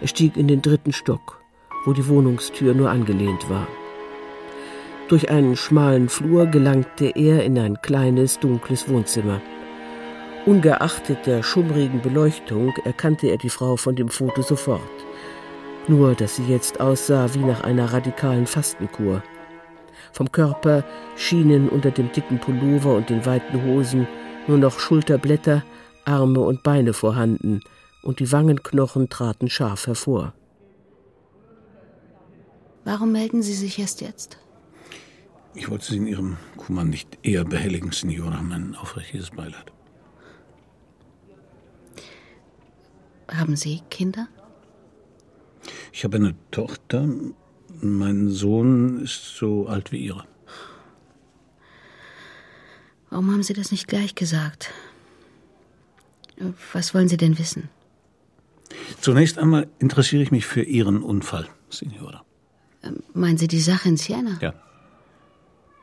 Er stieg in den dritten Stock, wo die Wohnungstür nur angelehnt war. Durch einen schmalen Flur gelangte er in ein kleines, dunkles Wohnzimmer. Ungeachtet der schummrigen Beleuchtung erkannte er die Frau von dem Foto sofort. Nur, dass sie jetzt aussah wie nach einer radikalen Fastenkur. Vom Körper schienen unter dem dicken Pullover und den weiten Hosen nur noch Schulterblätter, Arme und Beine vorhanden, und die Wangenknochen traten scharf hervor. Warum melden Sie sich erst jetzt? Ich wollte Sie in Ihrem Kummer nicht eher behelligen, Signora. Mein aufrichtiges Beileid. Haben Sie Kinder? Ich habe eine Tochter. Mein Sohn ist so alt wie Ihre. Warum haben Sie das nicht gleich gesagt? Was wollen Sie denn wissen? Zunächst einmal interessiere ich mich für Ihren Unfall, Signora. Meinen Sie die Sache in Siena? Ja.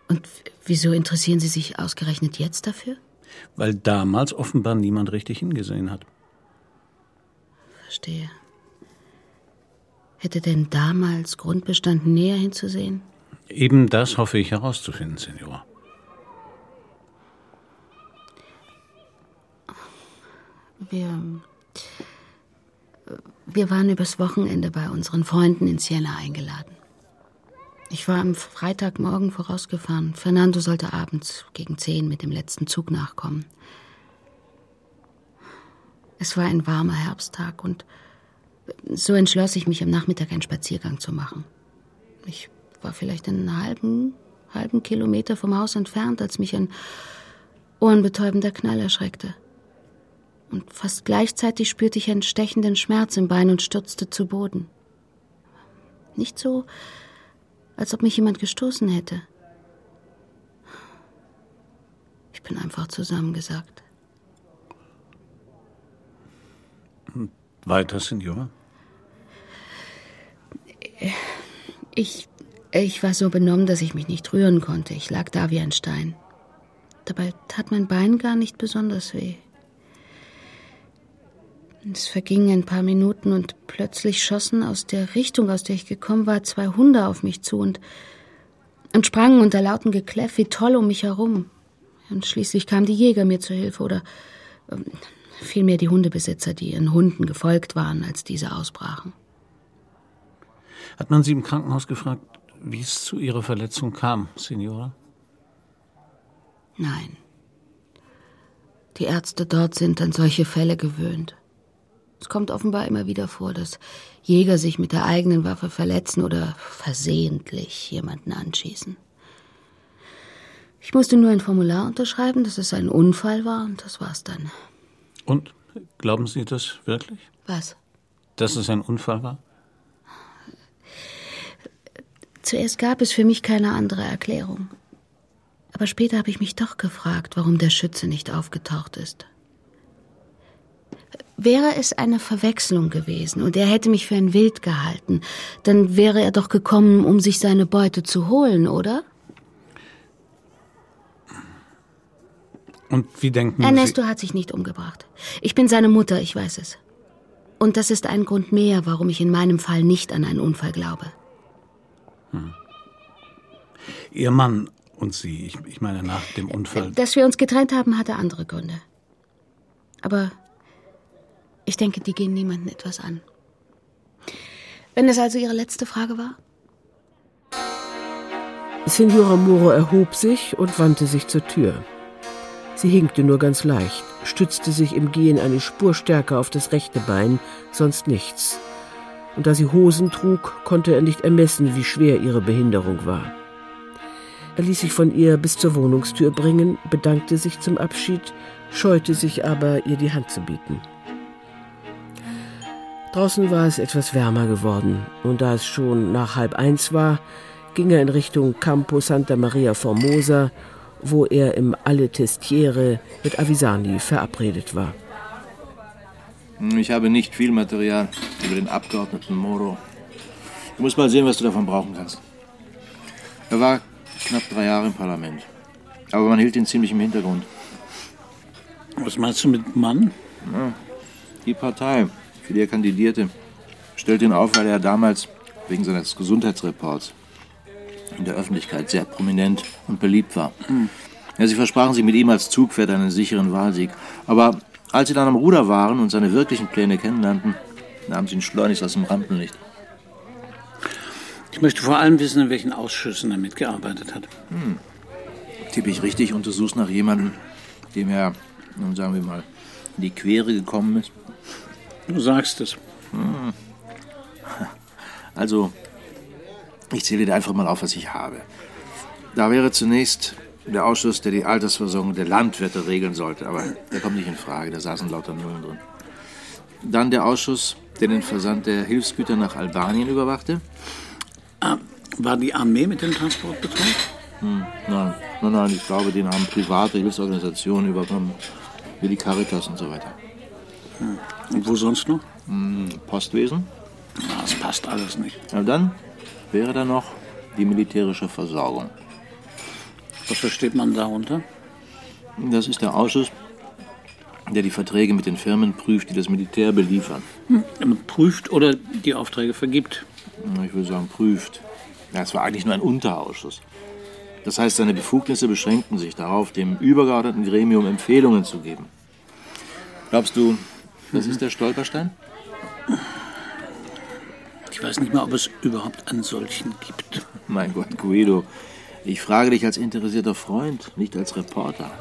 Und wieso interessieren Sie sich ausgerechnet jetzt dafür? Weil damals offenbar niemand richtig hingesehen hat. Verstehe. Hätte denn damals Grund bestanden, näher hinzusehen? Eben das hoffe ich herauszufinden, Signora. Wir. Wir waren übers Wochenende bei unseren Freunden in Siena eingeladen. Ich war am Freitagmorgen vorausgefahren. Fernando sollte abends gegen zehn mit dem letzten Zug nachkommen. Es war ein warmer Herbsttag und so entschloss ich mich am Nachmittag einen Spaziergang zu machen. Ich war vielleicht einen halben, halben Kilometer vom Haus entfernt, als mich ein ohrenbetäubender Knall erschreckte. Und fast gleichzeitig spürte ich einen stechenden Schmerz im Bein und stürzte zu Boden. Nicht so, als ob mich jemand gestoßen hätte. Ich bin einfach zusammengesackt. Weiter, Signora? Ich, ich war so benommen, dass ich mich nicht rühren konnte. Ich lag da wie ein Stein. Dabei tat mein Bein gar nicht besonders weh. Es vergingen ein paar Minuten und plötzlich schossen aus der Richtung, aus der ich gekommen war, zwei Hunde auf mich zu und, und sprangen unter lauten Gekläff wie toll um mich herum. Und schließlich kamen die Jäger mir zu Hilfe oder ähm, vielmehr die Hundebesitzer, die ihren Hunden gefolgt waren, als diese ausbrachen. Hat man Sie im Krankenhaus gefragt, wie es zu Ihrer Verletzung kam, Signora? Nein. Die Ärzte dort sind an solche Fälle gewöhnt. Es kommt offenbar immer wieder vor, dass Jäger sich mit der eigenen Waffe verletzen oder versehentlich jemanden anschießen. Ich musste nur ein Formular unterschreiben, dass es ein Unfall war, und das war's dann. Und glauben Sie das wirklich? Was? Dass es ein Unfall war? Zuerst gab es für mich keine andere Erklärung. Aber später habe ich mich doch gefragt, warum der Schütze nicht aufgetaucht ist. Wäre es eine Verwechslung gewesen und er hätte mich für ein Wild gehalten, dann wäre er doch gekommen, um sich seine Beute zu holen, oder? Und wie denken Ernesto Sie? hat sich nicht umgebracht. Ich bin seine Mutter, ich weiß es. Und das ist ein Grund mehr, warum ich in meinem Fall nicht an einen Unfall glaube. Hm. Ihr Mann und Sie, ich, ich meine nach dem Unfall. Dass wir uns getrennt haben, hatte andere Gründe. Aber ich denke, die gehen niemandem etwas an. Wenn es also Ihre letzte Frage war? Signora Moro erhob sich und wandte sich zur Tür. Sie hinkte nur ganz leicht, stützte sich im Gehen eine Spur stärker auf das rechte Bein, sonst nichts. Und da sie Hosen trug, konnte er nicht ermessen, wie schwer ihre Behinderung war. Er ließ sich von ihr bis zur Wohnungstür bringen, bedankte sich zum Abschied, scheute sich aber, ihr die Hand zu bieten. Draußen war es etwas wärmer geworden, und da es schon nach halb eins war, ging er in Richtung Campo Santa Maria Formosa, wo er im Alle Testiere mit Avisani verabredet war. Ich habe nicht viel Material über den Abgeordneten Moro. Du musst mal sehen, was du davon brauchen kannst. Er war knapp drei Jahre im Parlament. Aber man hielt ihn ziemlich im Hintergrund. Was meinst du mit Mann? Ja, die Partei, für die er kandidierte, stellte ihn auf, weil er damals wegen seines Gesundheitsreports in der Öffentlichkeit sehr prominent und beliebt war. Hm. Ja, sie versprachen sich mit ihm als Zugpferd einen sicheren Wahlsieg. Aber als sie dann am Ruder waren und seine wirklichen Pläne kennenlernten, nahmen sie ihn schleunigst aus dem Rampenlicht. Ich möchte vor allem wissen, in welchen Ausschüssen er mitgearbeitet hat. Hm. Tippe ich richtig und du suchst nach jemandem, dem er, nun sagen wir mal, in die Quere gekommen ist? Du sagst es. Hm. Also, ich zähle dir einfach mal auf, was ich habe. Da wäre zunächst der Ausschuss, der die Altersversorgung der Landwirte regeln sollte, aber der kommt nicht in Frage, da saßen lauter Nullen drin. Dann der Ausschuss, der den Versand der Hilfsgüter nach Albanien überwachte. Ah, war die Armee mit dem Transport betraut? Hm, nein, nein, nein, ich glaube, den haben private Hilfsorganisationen übernommen, wie die Caritas und so weiter. Und wo sonst noch? Hm, Postwesen. Das passt alles nicht. Und dann wäre da noch die militärische Versorgung. Was versteht man darunter? Das ist der Ausschuss, der die Verträge mit den Firmen prüft, die das Militär beliefern. Hm, prüft oder die Aufträge vergibt? Ich würde sagen, prüft. Ja, es war eigentlich nur ein Unterausschuss. Das heißt, seine Befugnisse beschränkten sich darauf, dem übergeordneten Gremium Empfehlungen zu geben. Glaubst du, das ist der Stolperstein? Ich weiß nicht mal, ob es überhaupt einen solchen gibt. Mein Gott, Guido, ich frage dich als interessierter Freund, nicht als Reporter.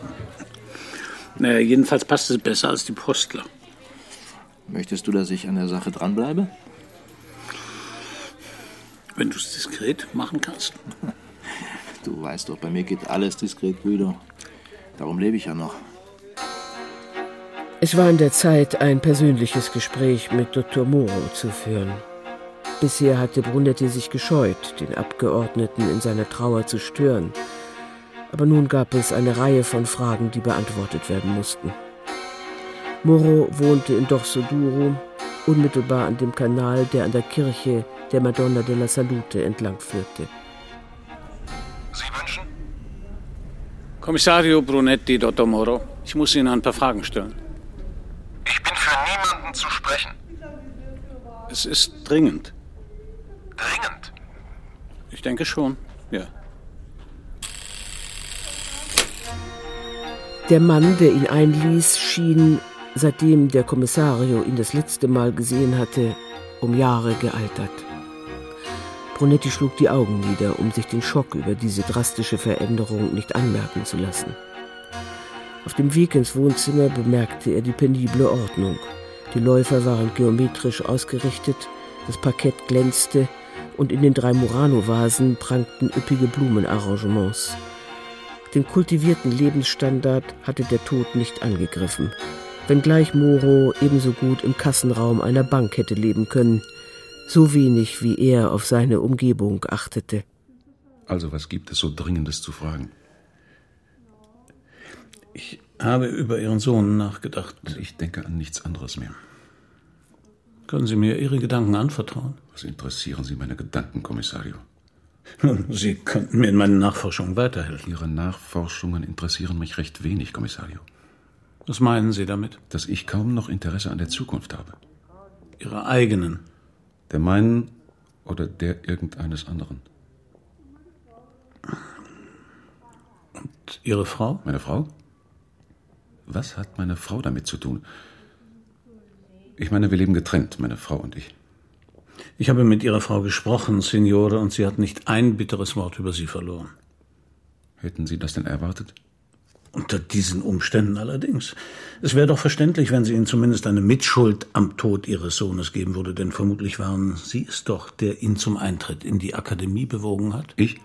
Naja, jedenfalls passt es besser als die Postler. Möchtest du, dass ich an der Sache dranbleibe? Wenn du es diskret machen kannst. Du weißt doch, bei mir geht alles diskret, Guido. Darum lebe ich ja noch. Es war an der Zeit, ein persönliches Gespräch mit Dr. Moro zu führen. Bisher hatte Brunetti sich gescheut, den Abgeordneten in seiner Trauer zu stören. Aber nun gab es eine Reihe von Fragen, die beantwortet werden mussten. Moro wohnte in Dorsoduro, unmittelbar an dem Kanal, der an der Kirche der Madonna della Salute entlang führte. Sie wünschen? Kommissario Brunetti, Dottor Moro, ich muss Ihnen ein paar Fragen stellen. Niemanden zu sprechen? Es ist dringend. Dringend? Ich denke schon, ja. Der Mann, der ihn einließ, schien, seitdem der Kommissario ihn das letzte Mal gesehen hatte, um Jahre gealtert. Brunetti schlug die Augen nieder, um sich den Schock über diese drastische Veränderung nicht anmerken zu lassen. Auf dem Weg ins Wohnzimmer bemerkte er die penible Ordnung. Die Läufer waren geometrisch ausgerichtet, das Parkett glänzte und in den drei Murano-Vasen prangten üppige Blumenarrangements. Den kultivierten Lebensstandard hatte der Tod nicht angegriffen, wenngleich Moro ebenso gut im Kassenraum einer Bank hätte leben können, so wenig wie er auf seine Umgebung achtete. Also was gibt es so Dringendes zu fragen? Ich habe über Ihren Sohn nachgedacht. Und ich denke an nichts anderes mehr. Können Sie mir Ihre Gedanken anvertrauen? Was interessieren Sie meine Gedanken, Kommissario? Nun, Sie könnten mir in meinen Nachforschungen weiterhelfen. Ihre Nachforschungen interessieren mich recht wenig, Kommissario. Was meinen Sie damit? Dass ich kaum noch Interesse an der Zukunft habe. Ihre eigenen? Der meinen oder der irgendeines anderen. Und Ihre Frau? Meine Frau? Was hat meine Frau damit zu tun? Ich meine, wir leben getrennt, meine Frau und ich. Ich habe mit Ihrer Frau gesprochen, Signore, und sie hat nicht ein bitteres Wort über Sie verloren. Hätten Sie das denn erwartet? Unter diesen Umständen allerdings. Es wäre doch verständlich, wenn sie Ihnen zumindest eine Mitschuld am Tod Ihres Sohnes geben würde, denn vermutlich waren Sie es doch, der ihn zum Eintritt in die Akademie bewogen hat. Ich?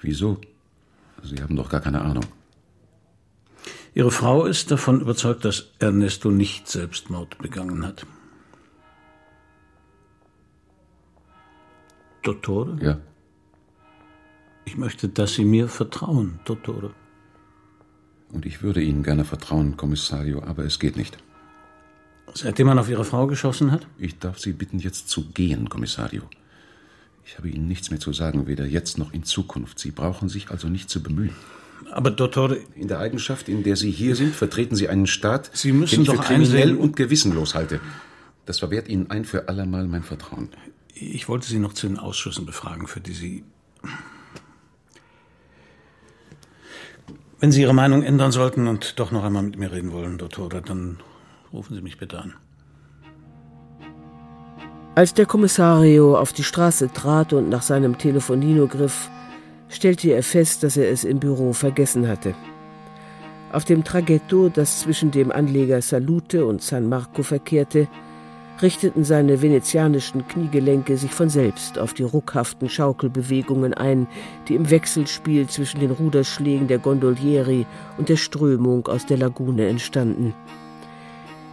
Wieso? Sie haben doch gar keine Ahnung. Ihre Frau ist davon überzeugt, dass Ernesto nicht Selbstmord begangen hat. Dottore? Ja. Ich möchte, dass Sie mir vertrauen, Dottore. Und ich würde Ihnen gerne vertrauen, Kommissario, aber es geht nicht. Seitdem man auf Ihre Frau geschossen hat? Ich darf Sie bitten, jetzt zu gehen, Kommissario. Ich habe Ihnen nichts mehr zu sagen, weder jetzt noch in Zukunft. Sie brauchen sich also nicht zu bemühen. Aber Dottore... In der Eigenschaft, in der Sie hier sind, vertreten Sie einen Staat, Sie müssen den ich doch für kriminell einsehen- und gewissenlos halte. Das verwehrt Ihnen ein für allemal mein Vertrauen. Ich wollte Sie noch zu den Ausschüssen befragen, für die Sie. Wenn Sie Ihre Meinung ändern sollten und doch noch einmal mit mir reden wollen, Dottore, dann rufen Sie mich bitte an. Als der Kommissario auf die Straße trat und nach seinem Telefonino griff, stellte er fest, dass er es im Büro vergessen hatte. Auf dem Traghetto, das zwischen dem Anleger Salute und San Marco verkehrte, richteten seine venezianischen Kniegelenke sich von selbst auf die ruckhaften Schaukelbewegungen ein, die im Wechselspiel zwischen den Ruderschlägen der Gondolieri und der Strömung aus der Lagune entstanden.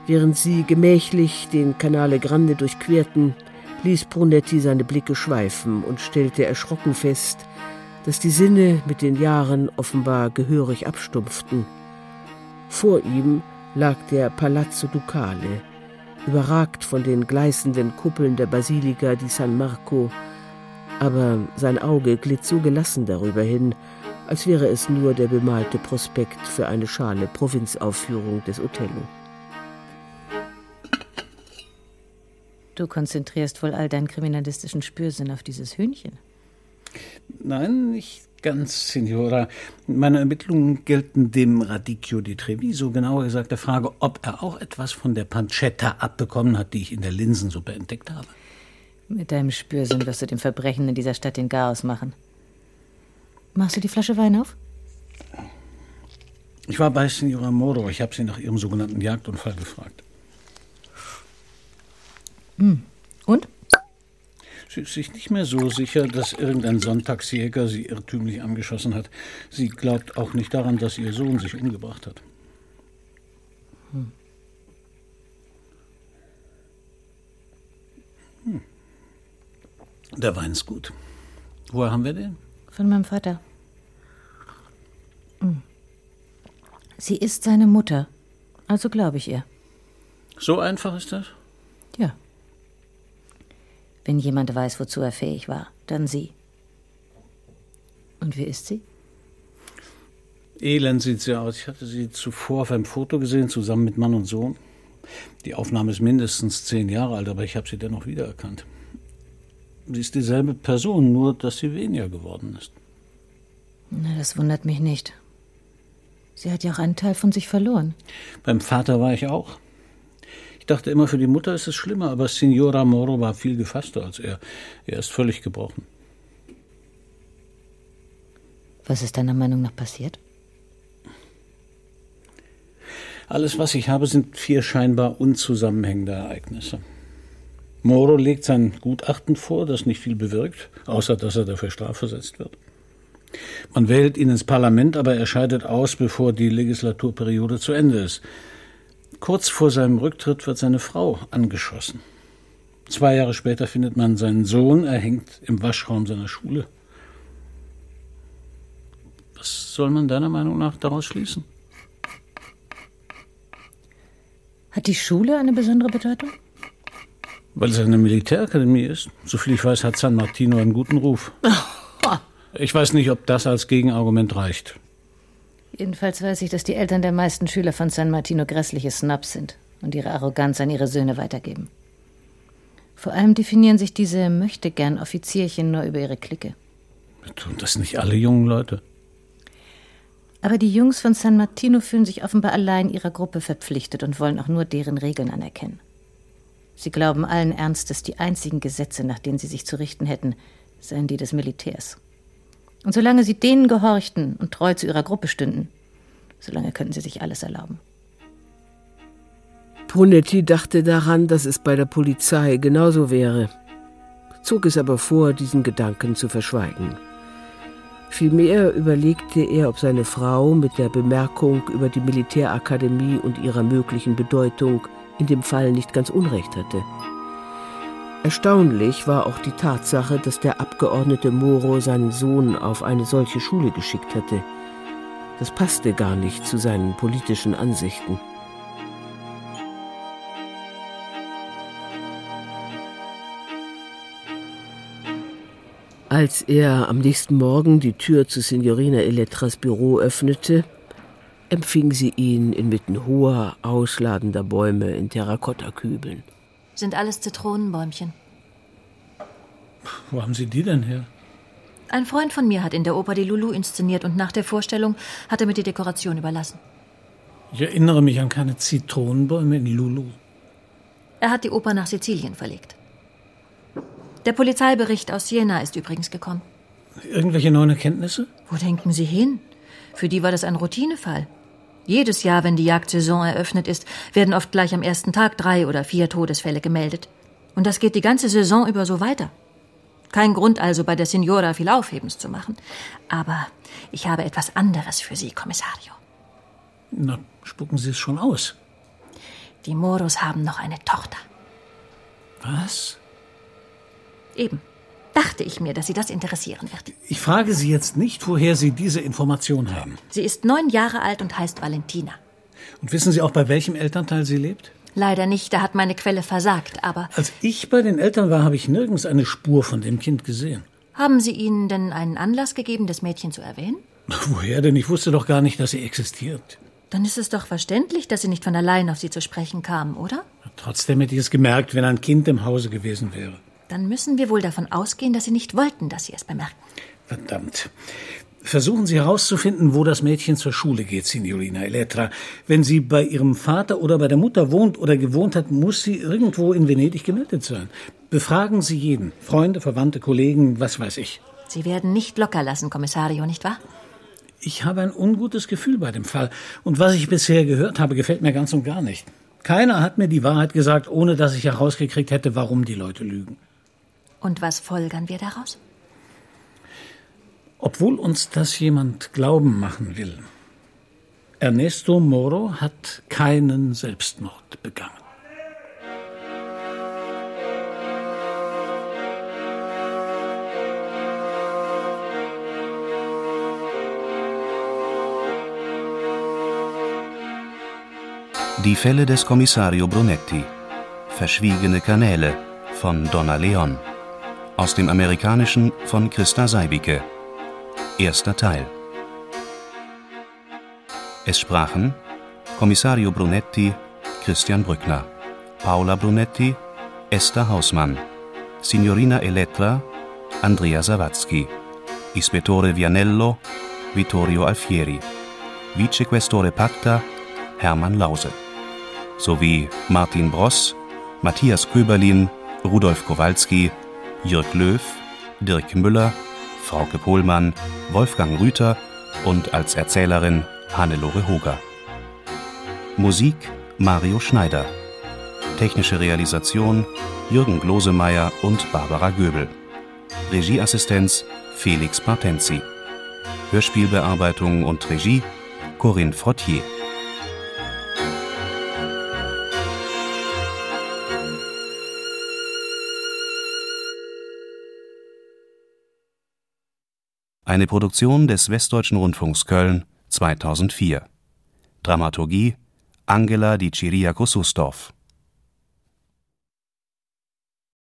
Während sie gemächlich den Canale Grande durchquerten, ließ Brunetti seine Blicke schweifen und stellte erschrocken fest, dass die Sinne mit den Jahren offenbar gehörig abstumpften. Vor ihm lag der Palazzo Ducale, überragt von den gleißenden Kuppeln der Basilika di San Marco, aber sein Auge glitt so gelassen darüber hin, als wäre es nur der bemalte Prospekt für eine schale Provinzaufführung des Othello. Du konzentrierst wohl all deinen kriminalistischen Spürsinn auf dieses Hühnchen. Nein, nicht ganz, Signora. Meine Ermittlungen gelten dem Radicchio di Treviso, genauer gesagt der Frage, ob er auch etwas von der Pancetta abbekommen hat, die ich in der Linsensuppe entdeckt habe. Mit deinem Spürsinn wirst du dem Verbrechen in dieser Stadt den Garaus machen. Machst du die Flasche Wein auf? Ich war bei Signora Moro. Ich habe sie nach ihrem sogenannten Jagdunfall gefragt. Hm. Und? Sie ist sich nicht mehr so sicher, dass irgendein Sonntagsjäger sie irrtümlich angeschossen hat. Sie glaubt auch nicht daran, dass ihr Sohn sich umgebracht hat. Hm. Hm. Der Wein ist gut. Woher haben wir den? Von meinem Vater. Hm. Sie ist seine Mutter. Also glaube ich ihr. So einfach ist das? Wenn jemand weiß, wozu er fähig war, dann sie. Und wie ist sie? Elend sieht sie aus. Ich hatte sie zuvor auf einem Foto gesehen, zusammen mit Mann und Sohn. Die Aufnahme ist mindestens zehn Jahre alt, aber ich habe sie dennoch wiedererkannt. Sie ist dieselbe Person, nur dass sie weniger geworden ist. Na, das wundert mich nicht. Sie hat ja auch einen Teil von sich verloren. Beim Vater war ich auch. Ich dachte immer, für die Mutter ist es schlimmer, aber Signora Moro war viel gefasster als er. Er ist völlig gebrochen. Was ist deiner Meinung nach passiert? Alles, was ich habe, sind vier scheinbar unzusammenhängende Ereignisse. Moro legt sein Gutachten vor, das nicht viel bewirkt, außer dass er dafür strafversetzt wird. Man wählt ihn ins Parlament, aber er scheidet aus, bevor die Legislaturperiode zu Ende ist. Kurz vor seinem Rücktritt wird seine Frau angeschossen. Zwei Jahre später findet man seinen Sohn erhängt im Waschraum seiner Schule. Was soll man deiner Meinung nach daraus schließen? Hat die Schule eine besondere Bedeutung? Weil es eine Militärakademie ist. Soviel ich weiß, hat San Martino einen guten Ruf. Ich weiß nicht, ob das als Gegenargument reicht. Jedenfalls weiß ich, dass die Eltern der meisten Schüler von San Martino grässliche Snobs sind und ihre Arroganz an ihre Söhne weitergeben. Vor allem definieren sich diese möchtegern Offizierchen nur über ihre Clique. Tun das nicht alle jungen Leute? Aber die Jungs von San Martino fühlen sich offenbar allein ihrer Gruppe verpflichtet und wollen auch nur deren Regeln anerkennen. Sie glauben allen Ernstes, die einzigen Gesetze, nach denen sie sich zu richten hätten, seien die des Militärs. Und solange sie denen gehorchten und treu zu ihrer Gruppe stünden, solange könnten sie sich alles erlauben. Brunetti dachte daran, dass es bei der Polizei genauso wäre, zog es aber vor, diesen Gedanken zu verschweigen. Vielmehr überlegte er, ob seine Frau mit der Bemerkung über die Militärakademie und ihrer möglichen Bedeutung in dem Fall nicht ganz Unrecht hatte. Erstaunlich war auch die Tatsache, dass der Abgeordnete Moro seinen Sohn auf eine solche Schule geschickt hatte. Das passte gar nicht zu seinen politischen Ansichten. Als er am nächsten Morgen die Tür zu Signorina Elettras Büro öffnete, empfing sie ihn inmitten hoher, ausladender Bäume in Terrakottakübeln. Sind alles Zitronenbäumchen. Wo haben Sie die denn her? Ein Freund von mir hat in der Oper die Lulu inszeniert und nach der Vorstellung hat er mir die Dekoration überlassen. Ich erinnere mich an keine Zitronenbäume in Lulu. Er hat die Oper nach Sizilien verlegt. Der Polizeibericht aus Siena ist übrigens gekommen. Irgendwelche neuen Erkenntnisse? Wo denken Sie hin? Für die war das ein Routinefall. Jedes Jahr, wenn die Jagdsaison eröffnet ist, werden oft gleich am ersten Tag drei oder vier Todesfälle gemeldet. Und das geht die ganze Saison über so weiter. Kein Grund also, bei der Signora viel Aufhebens zu machen. Aber ich habe etwas anderes für Sie, Kommissario. Na, spucken Sie es schon aus. Die Moros haben noch eine Tochter. Was? Eben. Dachte ich mir, dass Sie das interessieren wird. Ich frage Sie jetzt nicht, woher Sie diese Information haben. Sie ist neun Jahre alt und heißt Valentina. Und wissen Sie auch, bei welchem Elternteil sie lebt? Leider nicht, da hat meine Quelle versagt, aber. Als ich bei den Eltern war, habe ich nirgends eine Spur von dem Kind gesehen. Haben Sie ihnen denn einen Anlass gegeben, das Mädchen zu erwähnen? Woher denn? Ich wusste doch gar nicht, dass sie existiert. Dann ist es doch verständlich, dass Sie nicht von allein auf sie zu sprechen kamen, oder? Trotzdem hätte ich es gemerkt, wenn ein Kind im Hause gewesen wäre. Dann müssen wir wohl davon ausgehen, dass Sie nicht wollten, dass Sie es bemerken. Verdammt. Versuchen Sie herauszufinden, wo das Mädchen zur Schule geht, Signorina Elettra. Wenn sie bei ihrem Vater oder bei der Mutter wohnt oder gewohnt hat, muss sie irgendwo in Venedig gemeldet sein. Befragen Sie jeden. Freunde, Verwandte, Kollegen, was weiß ich. Sie werden nicht locker lassen, Kommissario, nicht wahr? Ich habe ein ungutes Gefühl bei dem Fall. Und was ich bisher gehört habe, gefällt mir ganz und gar nicht. Keiner hat mir die Wahrheit gesagt, ohne dass ich herausgekriegt hätte, warum die Leute lügen. Und was folgern wir daraus? Obwohl uns das jemand glauben machen will, Ernesto Moro hat keinen Selbstmord begangen. Die Fälle des Kommissario Brunetti. Verschwiegene Kanäle von Donna Leon. Aus dem Amerikanischen von Christa Seibicke. Erster Teil. Es sprachen Kommissario Brunetti, Christian Brückner, Paola Brunetti, Esther Hausmann, Signorina Elettra, Andrea Sawatzki, Ispettore Vianello, Vittorio Alfieri, Vicequestore Pacta, Hermann Lause, sowie Martin Bross, Matthias Köberlin, Rudolf Kowalski, Jürg Löw, Dirk Müller, Frauke Pohlmann, Wolfgang Rüther und als Erzählerin Hannelore Hoger. Musik Mario Schneider. Technische Realisation Jürgen Glosemeyer und Barbara Göbel. Regieassistenz Felix Partenzi. Hörspielbearbeitung und Regie Corinne Frottier. Eine Produktion des Westdeutschen Rundfunks Köln 2004. Dramaturgie Angela Di Ciriaco Sustorf